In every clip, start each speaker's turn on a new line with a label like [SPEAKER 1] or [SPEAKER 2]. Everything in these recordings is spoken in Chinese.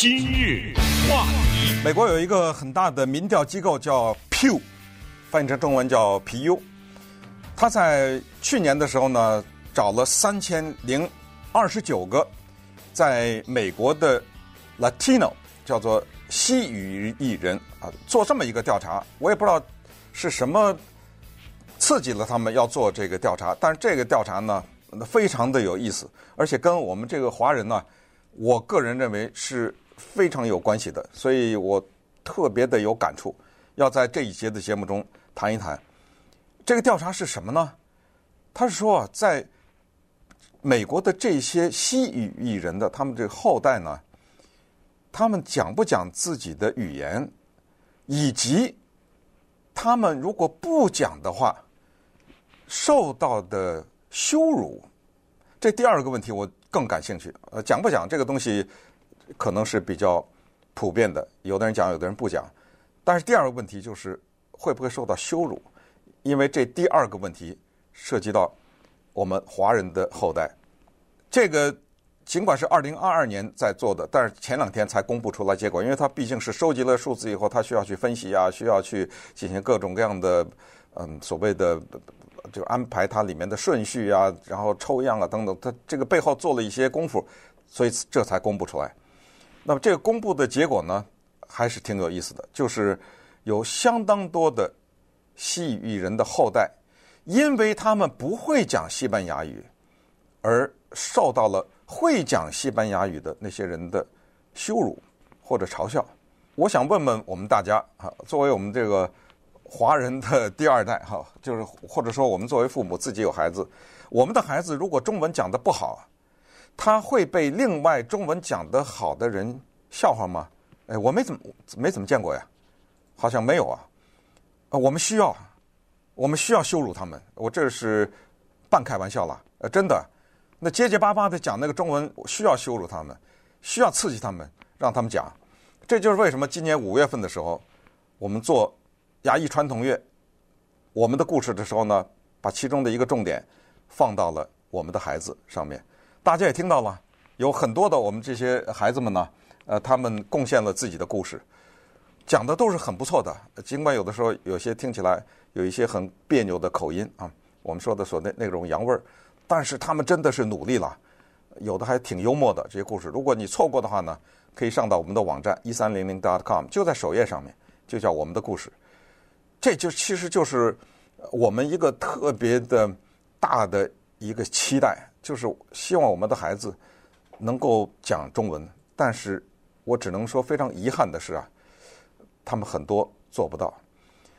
[SPEAKER 1] 今日话题，
[SPEAKER 2] 美国有一个很大的民调机构叫 Pew，翻译成中文叫皮尤。他在去年的时候呢，找了三千零二十九个在美国的 Latino，叫做西语裔人啊，做这么一个调查。我也不知道是什么刺激了他们要做这个调查，但是这个调查呢，非常的有意思，而且跟我们这个华人呢，我个人认为是。非常有关系的，所以我特别的有感触，要在这一节的节目中谈一谈。这个调查是什么呢？他是说啊，在美国的这些西语裔人的他们这个后代呢，他们讲不讲自己的语言，以及他们如果不讲的话，受到的羞辱。这第二个问题我更感兴趣。呃，讲不讲这个东西？可能是比较普遍的，有的人讲，有的人不讲。但是第二个问题就是会不会受到羞辱？因为这第二个问题涉及到我们华人的后代。这个尽管是二零二二年在做的，但是前两天才公布出来结果，因为它毕竟是收集了数字以后，它需要去分析啊，需要去进行各种各样的嗯所谓的就安排它里面的顺序啊，然后抽样啊等等，它这个背后做了一些功夫，所以这才公布出来。那么这个公布的结果呢，还是挺有意思的，就是有相当多的西语人的后代，因为他们不会讲西班牙语，而受到了会讲西班牙语的那些人的羞辱或者嘲笑。我想问问我们大家啊，作为我们这个华人的第二代哈，就是或者说我们作为父母自己有孩子，我们的孩子如果中文讲得不好，他会被另外中文讲得好的人笑话吗？哎，我没怎么没怎么见过呀，好像没有啊。啊，我们需要，我们需要羞辱他们。我这是半开玩笑了，呃，真的。那结结巴巴的讲那个中文，需要羞辱他们，需要刺激他们，让他们讲。这就是为什么今年五月份的时候，我们做牙医传统乐我们的故事的时候呢，把其中的一个重点放到了我们的孩子上面。大家也听到了，有很多的我们这些孩子们呢，呃，他们贡献了自己的故事，讲的都是很不错的。尽管有的时候有些听起来有一些很别扭的口音啊，我们说的所那那种洋味儿，但是他们真的是努力了，有的还挺幽默的这些故事。如果你错过的话呢，可以上到我们的网站一三零零 dot com，就在首页上面，就叫我们的故事。这就其实就是我们一个特别的大的一个期待。就是希望我们的孩子能够讲中文，但是我只能说非常遗憾的是啊，他们很多做不到。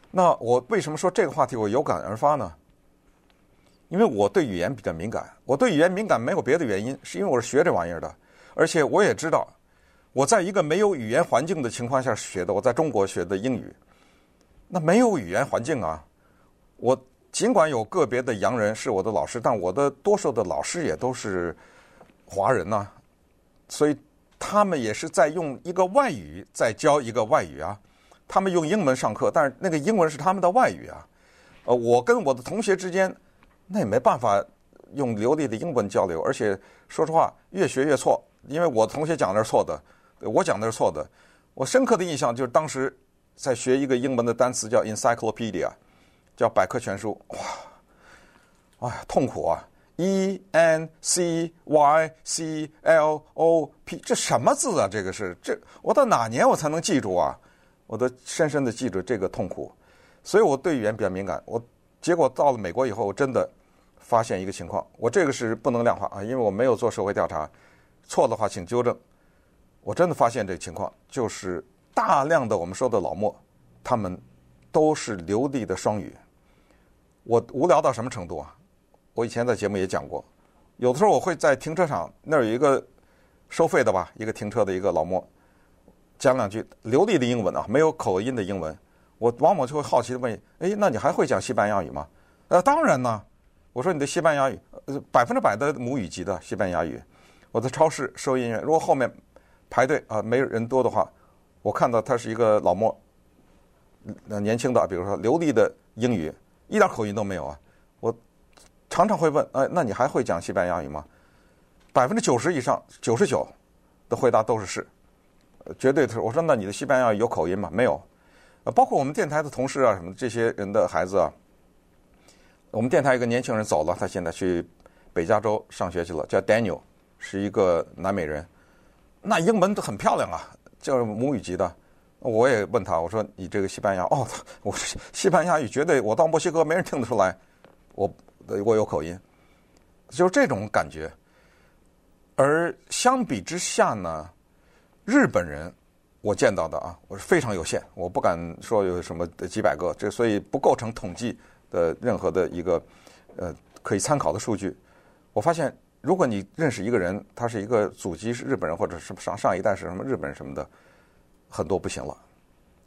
[SPEAKER 2] 那我为什么说这个话题我有感而发呢？因为我对语言比较敏感，我对语言敏感没有别的原因，是因为我是学这玩意儿的，而且我也知道我在一个没有语言环境的情况下学的，我在中国学的英语，那没有语言环境啊，我。尽管有个别的洋人是我的老师，但我的多数的老师也都是华人呐，所以他们也是在用一个外语在教一个外语啊。他们用英文上课，但是那个英文是他们的外语啊。呃，我跟我的同学之间，那也没办法用流利的英文交流，而且说实话，越学越错，因为我同学讲的是错的，我讲的是错的。我深刻的印象就是当时在学一个英文的单词叫 encyclopedia。叫百科全书，哇，哎呀，痛苦啊！E N C Y C L O P，这什么字啊？这个是这，我到哪年我才能记住啊？我都深深的记住这个痛苦，所以我对语言比较敏感。我结果到了美国以后，我真的发现一个情况，我这个是不能量化啊，因为我没有做社会调查，错的话请纠正。我真的发现这个情况，就是大量的我们说的老墨，他们都是流利的双语。我无聊到什么程度啊？我以前在节目也讲过，有的时候我会在停车场那儿有一个收费的吧，一个停车的一个老莫，讲两句流利的英文啊，没有口音的英文，我往往就会好奇的问：哎，那你还会讲西班牙语吗？呃，当然呢。我说你的西班牙语，呃，百分之百的母语级的西班牙语。我在超市收银员，如果后面排队啊没人多的话，我看到他是一个老莫，那年轻的，比如说流利的英语。一点口音都没有啊！我常常会问：哎，那你还会讲西班牙语吗？百分之九十以上，九十九的回答都是是。绝对是。我说那你的西班牙语有口音吗？没有。呃，包括我们电台的同事啊，什么这些人的孩子啊，我们电台一个年轻人走了，他现在去北加州上学去了，叫 Daniel，是一个南美人，那英文都很漂亮啊，就是母语级的。我也问他，我说你这个西班牙哦，我西班牙语绝对，我到墨西哥没人听得出来，我我有口音，就是这种感觉。而相比之下呢，日本人我见到的啊，我是非常有限，我不敢说有什么几百个，这所以不构成统计的任何的一个呃可以参考的数据。我发现，如果你认识一个人，他是一个祖籍是日本人，或者是上上一代是什么日本人什么的。很多不行了。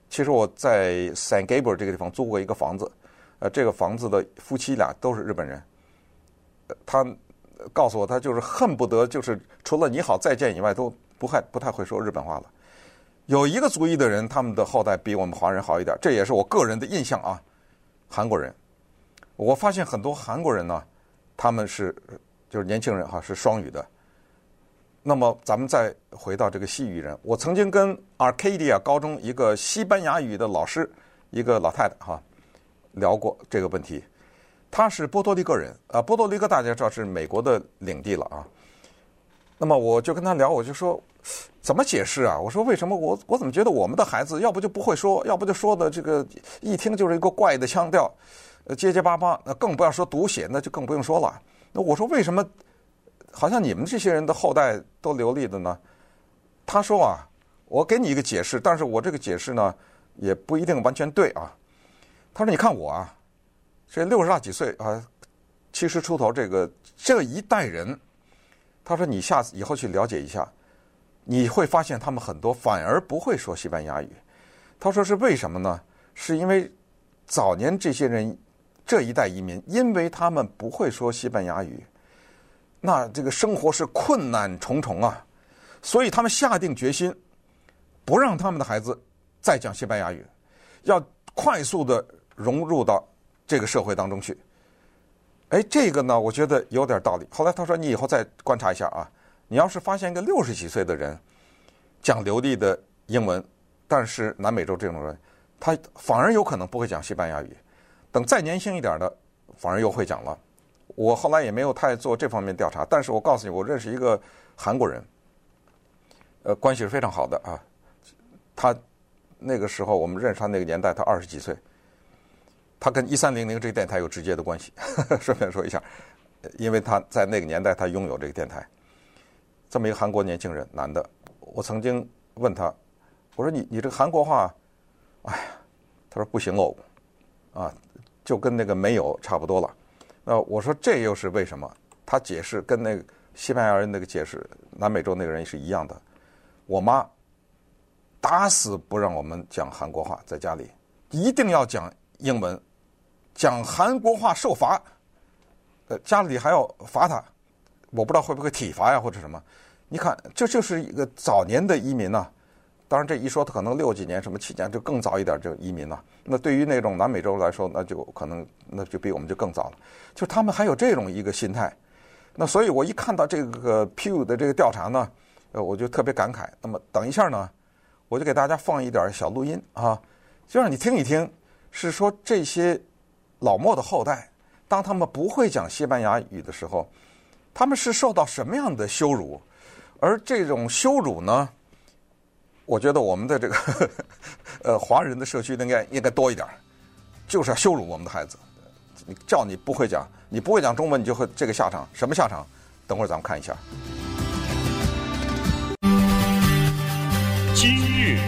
[SPEAKER 2] 其实我在 San Gabriel 这个地方租过一个房子，呃，这个房子的夫妻俩都是日本人。他告诉我，他就是恨不得就是除了你好再见以外，都不太不太会说日本话了。有一个族裔的人，他们的后代比我们华人好一点，这也是我个人的印象啊。韩国人，我发现很多韩国人呢，他们是就是年轻人哈，是双语的。那么咱们再回到这个西语人，我曾经跟 Arcadia 高中一个西班牙语的老师，一个老太太哈，聊过这个问题。她是波多黎各人啊，波多黎各大家知道是美国的领地了啊。那么我就跟她聊，我就说怎么解释啊？我说为什么我我怎么觉得我们的孩子要不就不会说，要不就说的这个一听就是一个怪的腔调，呃结结巴巴，那更不要说读写，那就更不用说了。那我说为什么？好像你们这些人的后代都流利的呢？他说啊，我给你一个解释，但是我这个解释呢也不一定完全对啊。他说：“你看我啊，这六十大几岁啊，七十出头，这个这一代人，他说你下次以后去了解一下，你会发现他们很多反而不会说西班牙语。他说是为什么呢？是因为早年这些人这一代移民，因为他们不会说西班牙语。”那这个生活是困难重重啊，所以他们下定决心，不让他们的孩子再讲西班牙语，要快速的融入到这个社会当中去。哎，这个呢，我觉得有点道理。后来他说：“你以后再观察一下啊，你要是发现一个六十几岁的人讲流利的英文，但是南美洲这种人，他反而有可能不会讲西班牙语。等再年轻一点的，反而又会讲了。”我后来也没有太做这方面调查，但是我告诉你，我认识一个韩国人，呃，关系是非常好的啊。他那个时候我们认识他那个年代，他二十几岁，他跟一三零零这个电台有直接的关系。呵 呵顺便说一下，因为他在那个年代他拥有这个电台，这么一个韩国年轻人，男的。我曾经问他，我说你你这个韩国话，哎呀，他说不行哦，啊，就跟那个没有差不多了。那我说这又是为什么？他解释跟那个西班牙人那个解释，南美洲那个人是一样的。我妈打死不让我们讲韩国话，在家里一定要讲英文，讲韩国话受罚。呃，家里还要罚他，我不知道会不会体罚呀，或者什么。你看，这就是一个早年的移民呐。当然，这一说他可能六几年、什么七年就更早一点就移民了。那对于那种南美洲来说，那就可能那就比我们就更早了。就他们还有这种一个心态。那所以我一看到这个 Pew 的这个调查呢，呃，我就特别感慨。那么等一下呢，我就给大家放一点小录音啊，就让你听一听，是说这些老墨的后代，当他们不会讲西班牙语的时候，他们是受到什么样的羞辱？而这种羞辱呢？我觉得我们的这个 呃华人的社区应该应该多一点，就是要羞辱我们的孩子。你叫你不会讲，你不会讲中文，你就会这个下场。什么下场？等会儿咱们看一下。
[SPEAKER 1] 今日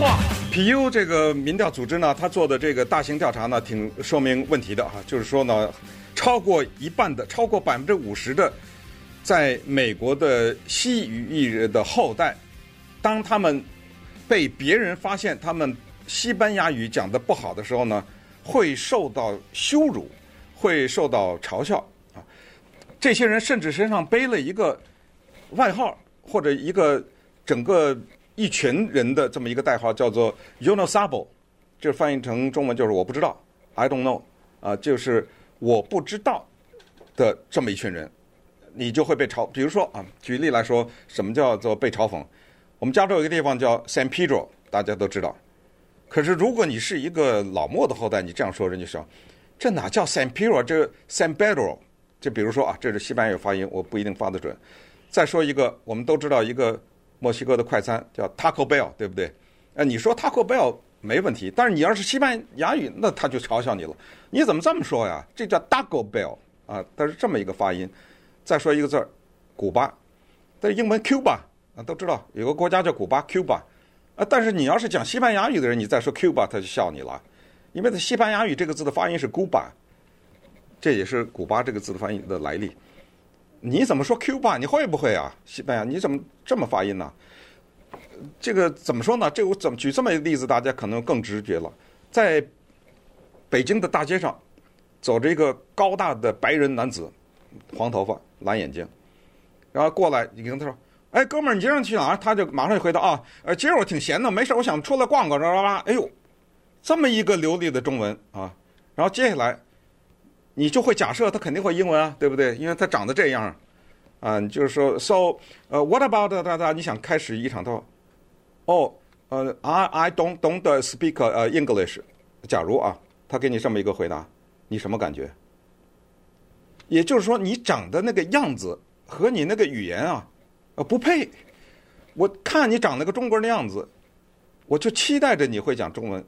[SPEAKER 1] 话
[SPEAKER 2] 题，Pew 这个民调组织呢，他做的这个大型调查呢，挺说明问题的啊。就是说呢，超过一半的，超过百分之五十的，在美国的西语裔人的后代，当他们被别人发现他们西班牙语讲得不好的时候呢，会受到羞辱，会受到嘲笑啊。这些人甚至身上背了一个外号，或者一个整个一群人的这么一个代号，叫做 “Yo no sabo”，这翻译成中文就是“我不知道 ”，I don't know，啊，就是我不知道的这么一群人，你就会被嘲。比如说啊，举例来说，什么叫做被嘲讽？我们加州有一个地方叫 San Pedro，大家都知道。可是如果你是一个老墨的后代，你这样说，人家说这哪叫 San Pedro？这 San Pedro，就比如说啊，这是西班牙语发音，我不一定发得准。再说一个，我们都知道一个墨西哥的快餐叫 Taco Bell，对不对？呃，你说 Taco Bell 没问题，但是你要是西班牙语，那他就嘲笑你了。你怎么这么说呀？这叫 Taco Bell 啊，它是这么一个发音。再说一个字儿，古巴，但是英文 Cuba 啊，都知道有个国家叫古巴 Cuba。啊，但是你要是讲西班牙语的人，你再说 Cuba，他就笑你了，因为他西班牙语这个字的发音是 Cuba，这也是古巴这个字的发音的来历。你怎么说 Cuba？你会不会啊？西班牙你怎么这么发音呢？这个怎么说呢？这我怎么举这么一个例子，大家可能更直觉了。在北京的大街上，走着一个高大的白人男子，黄头发、蓝眼睛，然后过来，你跟他说。哎，哥们儿，你今天去哪儿？他就马上就回答啊，呃，今儿我挺闲的，没事，我想出来逛逛，啦啦啦。哎呦，这么一个流利的中文啊！然后接下来，你就会假设他肯定会英文啊，对不对？因为他长得这样，啊，就是说，so，呃，what about 哒哒？你想开始一场套？哦，呃，I I don't don't speak 呃 English。假如啊，他给你这么一个回答，你什么感觉？也就是说，你长的那个样子和你那个语言啊。呃，不配！我看你长那个中国人的样子，我就期待着你会讲中文。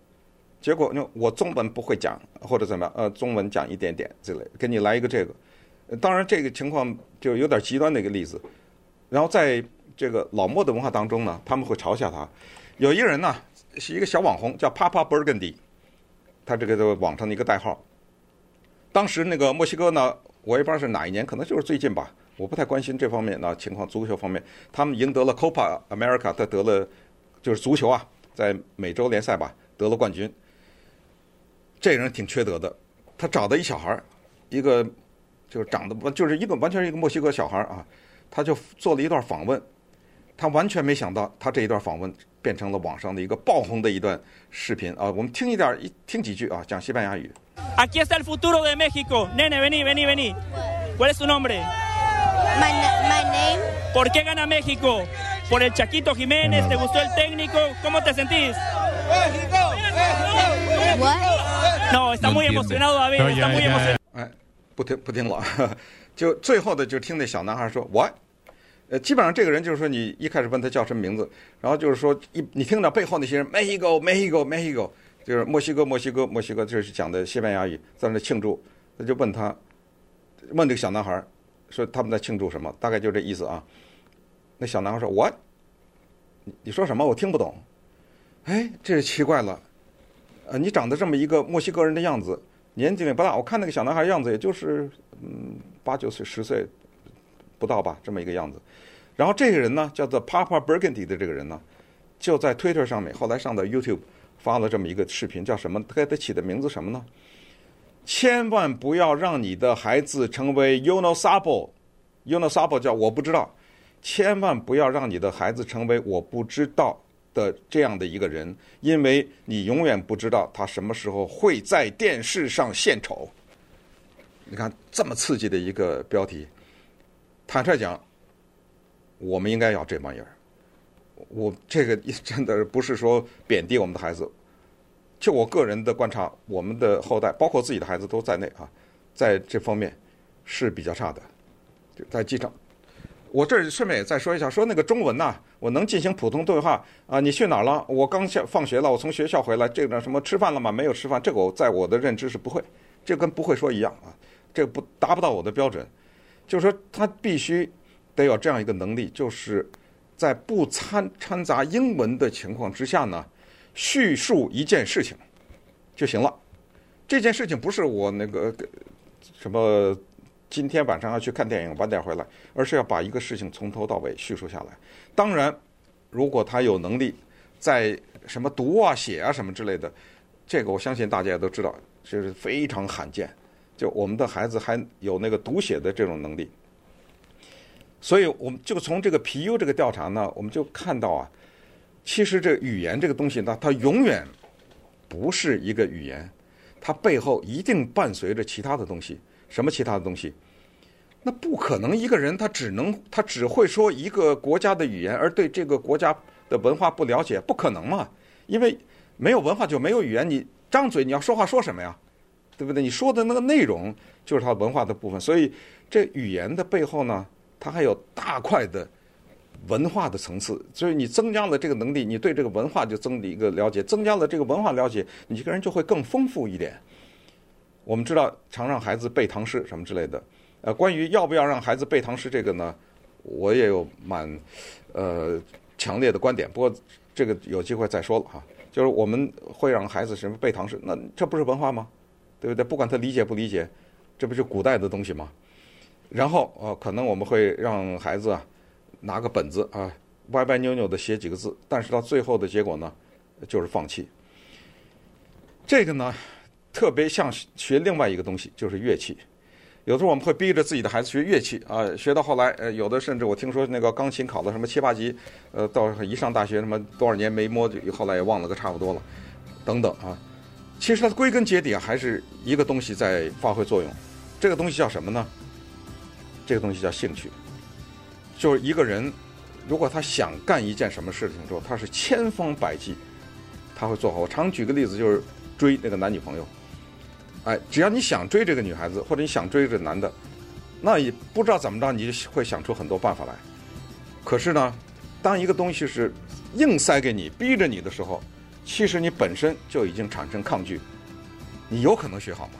[SPEAKER 2] 结果呢，我中文不会讲，或者怎么样？呃，中文讲一点点之类，给你来一个这个。当然，这个情况就有点极端的一个例子。然后在这个老墨的文化当中呢，他们会嘲笑他。有一个人呢，是一个小网红，叫 Papa Burgundy，他这个在网上的一个代号。当时那个墨西哥呢，我也不知道是哪一年，可能就是最近吧。我不太关心这方面的情况，足球方面，他们赢得了 Copa America，他得了就是足球啊，在美洲联赛吧得了冠军。这个人挺缺德的，他找的一小孩儿一个就是长得就是一个完全是一个墨西哥小孩儿啊，他就做了一段访问，他完全没想到他这一段访问变成了网上的一个爆红的一段视频啊，我们听一点一听几句啊，讲西班牙语。
[SPEAKER 3] Aquí está el futuro de México, nene, vení, vení, vení. ¿Cuál es tu nombre?
[SPEAKER 4] My, my name?
[SPEAKER 3] ¿Por qué gana México? ¿Por el Chaquito Jiménez? ¿Te gustó el técnico? ¿Cómo te sentís?
[SPEAKER 4] What?
[SPEAKER 3] No, está muy emocionado, David. Está muy emocionado.
[SPEAKER 2] 哎，不听不听了，就最后的就听那小男孩说 What？呃，基本上这个人就是说，你一开始问他叫什么名字，然后就是说一你听到背后那些人 Mexico Mexico Mexico，就是墨西哥墨西哥墨西哥，就是讲的西班牙语，在那庆祝，他就问他问这个小男孩。说他们在庆祝什么？大概就这意思啊。那小男孩说：“What？你你说什么？我听不懂。”哎，这是奇怪了。呃，你长得这么一个墨西哥人的样子，年纪也不大。我看那个小男孩样子，也就是嗯八九岁、十岁不到吧，这么一个样子。然后这个人呢，叫做 Papa Burgundy 的这个人呢，就在 Twitter 上面，后来上到 YouTube 发了这么一个视频，叫什么？他给他起的名字什么呢？千万不要让你的孩子成为 unosable，unosable 叫我不知道。千万不要让你的孩子成为我不知道的这样的一个人，因为你永远不知道他什么时候会在电视上献丑。你看这么刺激的一个标题，坦率讲，我们应该要这玩意儿。我这个真的不是说贬低我们的孩子。就我个人的观察，我们的后代，包括自己的孩子都在内啊，在这方面是比较差的。就在机场，我这儿顺便也再说一下，说那个中文呐，我能进行普通对话啊。你去哪儿了？我刚下放学了，我从学校回来。这个什么吃饭了吗？没有吃饭。这个我在我的认知是不会，这跟不会说一样啊。这不达不到我的标准，就是说他必须得有这样一个能力，就是在不掺掺杂英文的情况之下呢。叙述一件事情就行了。这件事情不是我那个什么今天晚上要去看电影，晚点回来，而是要把一个事情从头到尾叙述下来。当然，如果他有能力在什么读啊、写啊什么之类的，这个我相信大家也都知道，就是非常罕见。就我们的孩子还有那个读写的这种能力，所以我们就从这个皮尤这个调查呢，我们就看到啊。其实这语言这个东西呢，它永远不是一个语言，它背后一定伴随着其他的东西。什么其他的东西？那不可能一个人他只能他只会说一个国家的语言，而对这个国家的文化不了解，不可能嘛，因为没有文化就没有语言，你张嘴你要说话说什么呀？对不对？你说的那个内容就是它文化的部分，所以这语言的背后呢，它还有大块的文化的层次。所以你增加了这个能力，你对这个文化就增的一个了解，增加了这个文化了解，你这个人就会更丰富一点。我们知道常让孩子背唐诗什么之类的，呃，关于要不要让孩子背唐诗这个呢，我也有蛮呃强烈的观点。不过这个有机会再说了哈。就是我们会让孩子什么背唐诗，那这不是文化吗？对不对？不管他理解不理解，这不是古代的东西吗？然后呃，可能我们会让孩子啊拿个本子啊歪歪扭扭的写几个字，但是到最后的结果呢，就是放弃。这个呢，特别像学另外一个东西，就是乐器。有时候我们会逼着自己的孩子学乐器啊，学到后来，呃，有的甚至我听说那个钢琴考了什么七八级，呃，到一上大学什么多少年没摸，后来也忘了个差不多了，等等啊。其实它归根结底，还是一个东西在发挥作用。这个东西叫什么呢？这个东西叫兴趣。就是一个人，如果他想干一件什么事情之后，他是千方百计，他会做好。我常举个例子，就是追那个男女朋友。哎，只要你想追这个女孩子，或者你想追这个男的，那也不知道怎么着，你就会想出很多办法来。可是呢，当一个东西是硬塞给你、逼着你的时候，其实你本身就已经产生抗拒，你有可能学好吗？